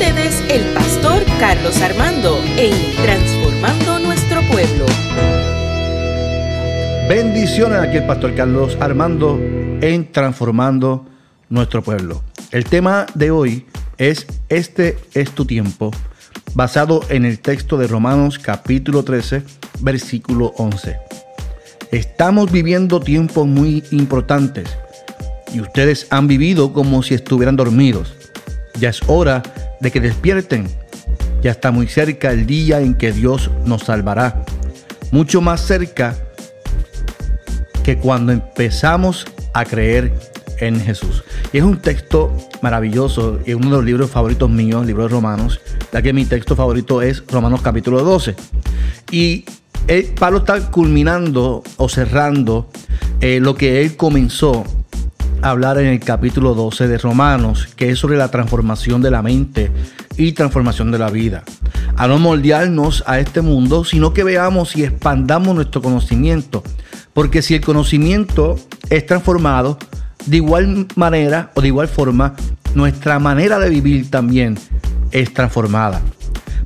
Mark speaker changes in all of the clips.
Speaker 1: ustedes el pastor Carlos Armando en Transformando Nuestro Pueblo.
Speaker 2: Bendiciones aquí el pastor Carlos Armando en Transformando Nuestro Pueblo. El tema de hoy es Este es tu tiempo, basado en el texto de Romanos capítulo 13, versículo 11. Estamos viviendo tiempos muy importantes y ustedes han vivido como si estuvieran dormidos. Ya es hora de que despierten. Ya está muy cerca el día en que Dios nos salvará. Mucho más cerca que cuando empezamos a creer en Jesús. Y es un texto maravilloso, es uno de los libros favoritos míos, el libro de Romanos, ya que mi texto favorito es Romanos capítulo 12. Y Pablo está culminando o cerrando eh, lo que él comenzó hablar en el capítulo 12 de Romanos, que es sobre la transformación de la mente y transformación de la vida. A no moldearnos a este mundo, sino que veamos y expandamos nuestro conocimiento. Porque si el conocimiento es transformado, de igual manera o de igual forma, nuestra manera de vivir también es transformada.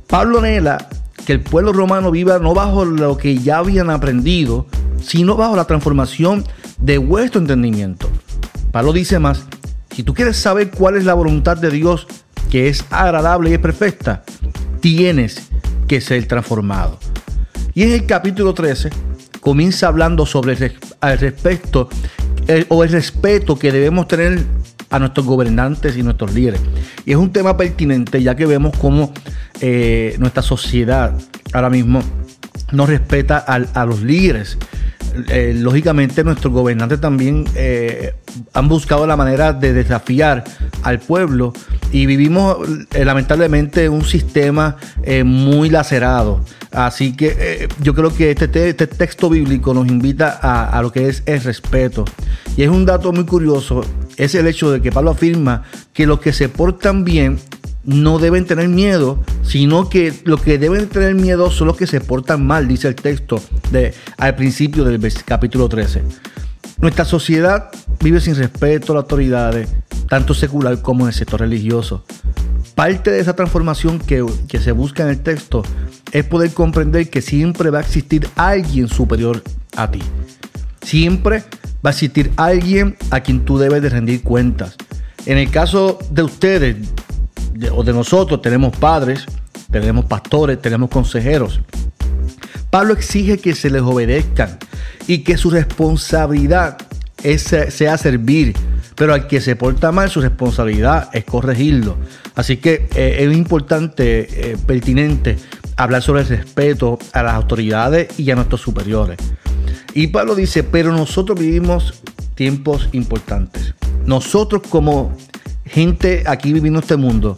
Speaker 2: Pablo anhela que el pueblo romano viva no bajo lo que ya habían aprendido, sino bajo la transformación de vuestro entendimiento. Pablo dice más, si tú quieres saber cuál es la voluntad de Dios, que es agradable y es perfecta, tienes que ser transformado. Y en el capítulo 13 comienza hablando sobre el, respecto o el respeto que debemos tener a nuestros gobernantes y nuestros líderes. Y es un tema pertinente ya que vemos cómo eh, nuestra sociedad ahora mismo no respeta a los líderes eh, lógicamente nuestros gobernantes también eh, han buscado la manera de desafiar al pueblo y vivimos eh, lamentablemente un sistema muy lacerado. Así que yo creo que este, este, texto bíblico nos invita a, a lo que es el respeto. Y es un dato muy curioso, es el hecho de que Pablo afirma que los que se portan bien no deben tener miedo, sino que lo que deben tener miedo son los que se portan mal, dice el texto de, al principio del capítulo 13. Nuestra sociedad vive sin respeto a las autoridades, tanto secular como en el sector religioso. Parte de esa transformación que, que se busca en el texto es poder comprender que siempre va a existir alguien superior a ti. Siempre va a existir alguien a quien tú debes de rendir cuentas. En el caso de ustedes, o de nosotros tenemos padres, tenemos pastores, tenemos consejeros. Pablo exige que se les obedezcan y que su responsabilidad es, sea servir, pero al que se porta mal su responsabilidad es corregirlo. Así que eh, es importante, eh, pertinente, hablar sobre el respeto a las autoridades y a nuestros superiores. Y Pablo dice, pero nosotros vivimos tiempos importantes. Nosotros como gente aquí viviendo este mundo,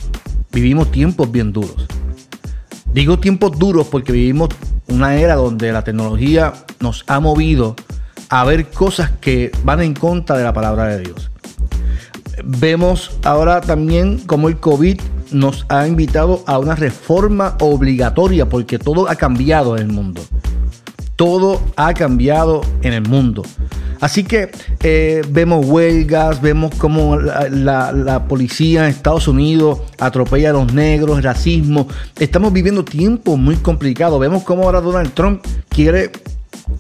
Speaker 2: vivimos tiempos bien duros. Digo tiempos duros porque vivimos una era donde la tecnología nos ha movido a ver cosas que van en contra de la palabra de Dios. Vemos ahora también como el COVID nos ha invitado a una reforma obligatoria porque todo ha cambiado en el mundo. Todo ha cambiado en el mundo. Así que eh, vemos huelgas, vemos cómo la, policía en Estados Unidos atropella a los negros, racismo. Estamos viviendo tiempos muy complicados. Vemos cómo ahora Donald Trump quiere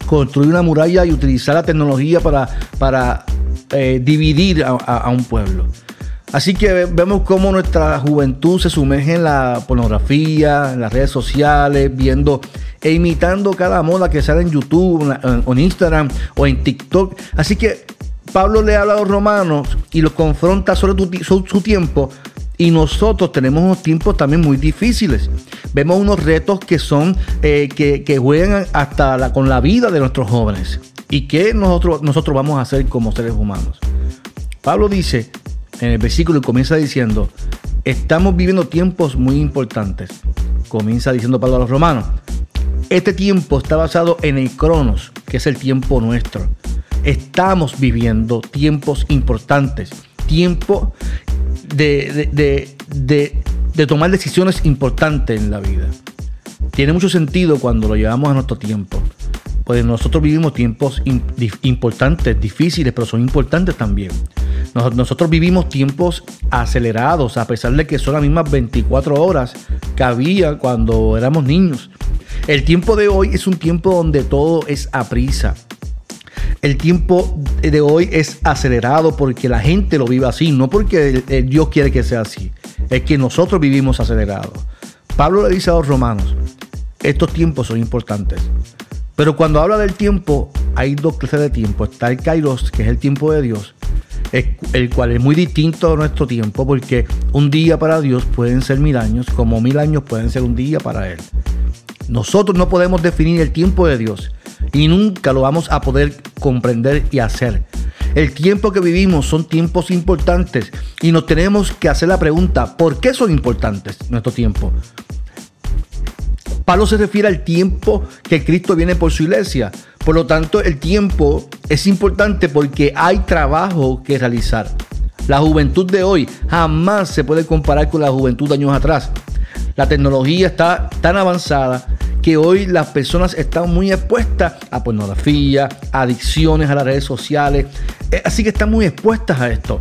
Speaker 2: construir una muralla y utilizar la tecnología para, para eh, dividir a un pueblo. Así que vemos cómo nuestra juventud se sumerge en la pornografía, en las redes sociales, viendo e imitando cada moda que sale en YouTube, en Instagram o en TikTok. Así que Pablo le habla a los romanos y los confronta sobre su, tiempo. Y nosotros tenemos unos tiempos también muy difíciles. Vemos unos retos que son, eh, que, juegan hasta con la vida de nuestros jóvenes. ¿Y qué nosotros, nosotros vamos a hacer como seres humanos? Pablo dice, en el versículo comienza diciendo, estamos viviendo tiempos muy importantes. Comienza diciendo Pablo a los romanos. Este tiempo está basado en el cronos, que es el tiempo nuestro. Estamos viviendo tiempos importantes, tiempo de, tomar decisiones importantes en la vida. Tiene mucho sentido cuando lo llevamos a nuestro tiempo. Pues nosotros vivimos tiempos importantes, difíciles, pero son importantes también. Nosotros vivimos tiempos acelerados, a pesar de que son las mismas 24 horas que había cuando éramos niños. El tiempo de hoy es un tiempo donde todo es a prisa. El tiempo de hoy es acelerado porque la gente lo vive así, no porque Dios quiere que sea así. Es que nosotros vivimos acelerados. Pablo le dice a los romanos, estos tiempos son importantes. Pero cuando habla del tiempo, hay dos clases de tiempo. Está el kairos, que es el tiempo de Dios, el cual es muy distinto a nuestro tiempo, porque un día para Dios pueden ser mil años, como mil años pueden ser un día para Él. Nosotros no podemos definir el tiempo de Dios y nunca lo vamos a poder comprender y hacer. El tiempo que vivimos son tiempos importantes y nos tenemos que hacer la pregunta, ¿por qué son importantes nuestro tiempo? Pablo se refiere al tiempo que Cristo viene por su iglesia. Por lo tanto, el tiempo es importante porque hay trabajo que realizar. La juventud de hoy jamás se puede comparar con la juventud de años atrás. La tecnología está tan avanzada que hoy las personas están muy expuestas a pornografía, adicciones a las redes sociales, eh, así que están muy expuestas a esto.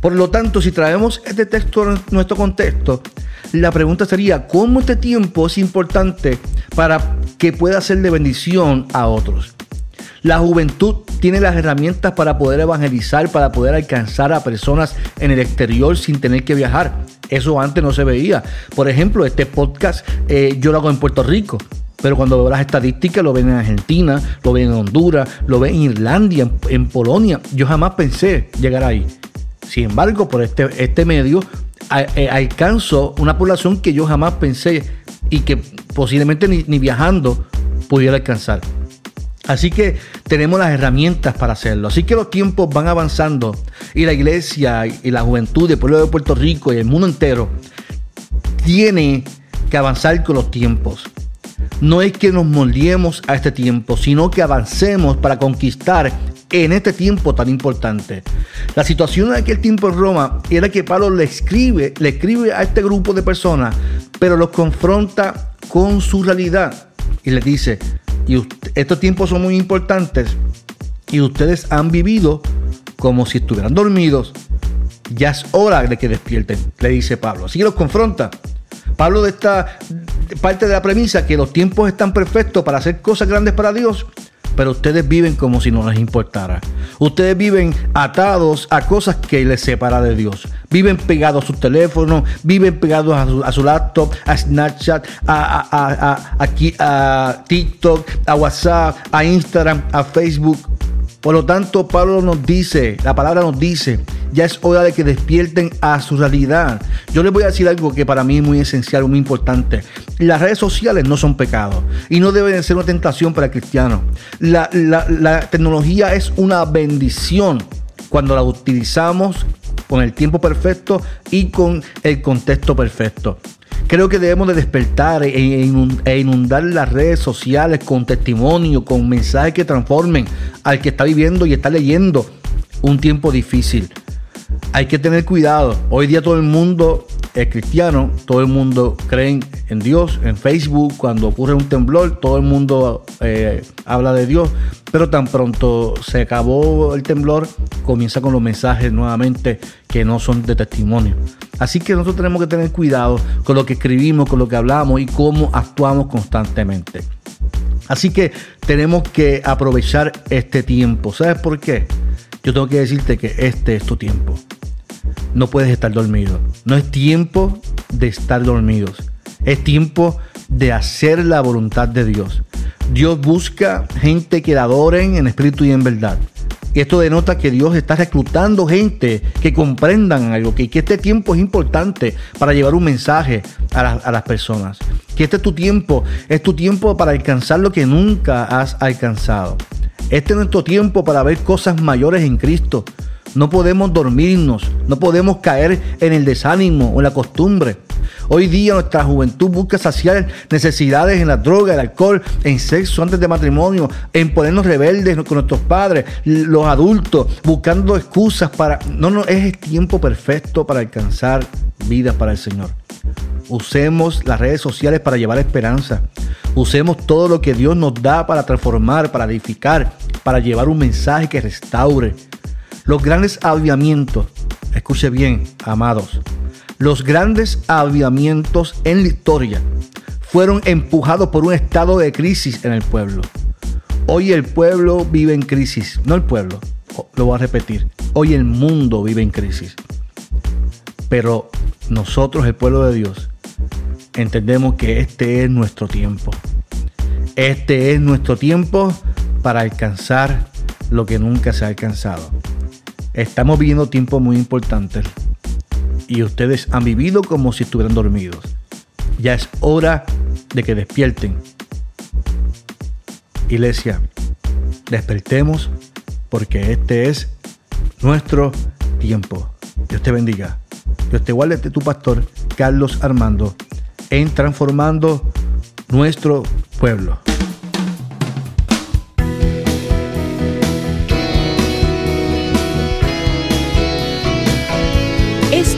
Speaker 2: Por lo tanto, si traemos este texto en nuestro contexto, la pregunta sería, ¿cómo este tiempo es importante para que pueda ser de bendición a otros? La juventud tiene las herramientas para poder evangelizar, para poder alcanzar a personas en el exterior sin tener que viajar. Eso antes no se veía. Por ejemplo, este podcast eh, yo lo hago en Puerto Rico. Pero cuando veo las estadísticas, lo ven en Argentina, lo ven en Honduras, lo ven en Irlanda, en, Polonia. Yo jamás pensé llegar ahí. Sin embargo, por este, este medio eh, alcanzo una población que yo jamás pensé y que posiblemente ni, viajando pudiera alcanzar. Así que tenemos las herramientas para hacerlo. Así que los tiempos van avanzando y la iglesia y la juventud del pueblo de Puerto Rico y el mundo entero tiene que avanzar con los tiempos. No es que nos moldeemos a este tiempo, sino que avancemos para conquistar en este tiempo tan importante. La situación de aquel tiempo en Roma era que Pablo le escribe, le escribe a este grupo de personas, pero los confronta con su realidad y les dice, estos tiempos son muy importantes y ustedes han vivido como si estuvieran dormidos. Ya es hora de que despierten, le dice Pablo. Así que los confronta. Pablo de esta parte de la premisa que los tiempos están perfectos para hacer cosas grandes para Dios pero ustedes viven como si no les importara. Ustedes viven atados a cosas que les separa de Dios. Viven pegados a sus teléfonos, viven pegados a su, laptop, a Snapchat, a, a TikTok, a WhatsApp, a Instagram, a Facebook. Por lo tanto, Pablo nos dice, la palabra nos dice, ya es hora de que despierten a su realidad. Yo les voy a decir algo que para mí es muy esencial, muy importante. Las redes sociales no son pecados y no deben ser una tentación para cristianos. La, la tecnología es una bendición cuando la utilizamos con el tiempo perfecto y con el contexto perfecto. Creo que debemos de despertar e, e inundar las redes sociales con testimonio, con mensajes que transformen al que está viviendo y está leyendo un tiempo difícil hay que tener cuidado. Hoy día todo el mundo es cristiano, todo el mundo cree en Dios, en Facebook, cuando ocurre un temblor, todo el mundo eh, habla de Dios, pero tan pronto se acabó el temblor, comienza con los mensajes nuevamente que no son de testimonio. Así que nosotros tenemos que tener cuidado con lo que escribimos, con lo que hablamos y cómo actuamos constantemente. Así que tenemos que aprovechar este tiempo. ¿Sabes por qué? yo tengo que decirte que este es tu tiempo. No puedes estar dormido. No es tiempo de estar dormidos. Es tiempo de hacer la voluntad de Dios. Dios busca gente que la adoren en espíritu y en verdad. Y esto denota que Dios está reclutando gente que comprendan algo, que, este tiempo es importante para llevar un mensaje a, a, las personas. Que este es tu tiempo, es tu tiempo para alcanzar lo que nunca has alcanzado. Este es nuestro tiempo para ver cosas mayores en Cristo. No podemos dormirnos, no podemos caer en el desánimo o en la costumbre. Hoy día nuestra juventud busca saciar necesidades en la droga, el alcohol, en sexo antes de matrimonio, en ponernos rebeldes con nuestros padres, los adultos, buscando excusas para... No, no, es el tiempo perfecto para alcanzar vidas para el Señor. Usemos las redes sociales para llevar esperanza. Usemos todo lo que Dios nos da para transformar, para edificar, para llevar un mensaje que restaure. Los grandes avivamientos escuche bien, amados, los grandes avivamientos en la historia fueron empujados por un estado de crisis en el pueblo. Hoy el pueblo vive en crisis, no el pueblo, lo voy a repetir, hoy el mundo vive en crisis. Pero nosotros, el pueblo de Dios, entendemos que este es nuestro tiempo. Este es nuestro tiempo para alcanzar lo que nunca se ha alcanzado. Estamos viviendo tiempos muy importantes y ustedes han vivido como si estuvieran dormidos. Ya es hora de que despierten. Iglesia, despertemos porque este es nuestro tiempo. Dios te bendiga. Dios te guarde de tu pastor Carlos Armando en transformando nuestro pueblo.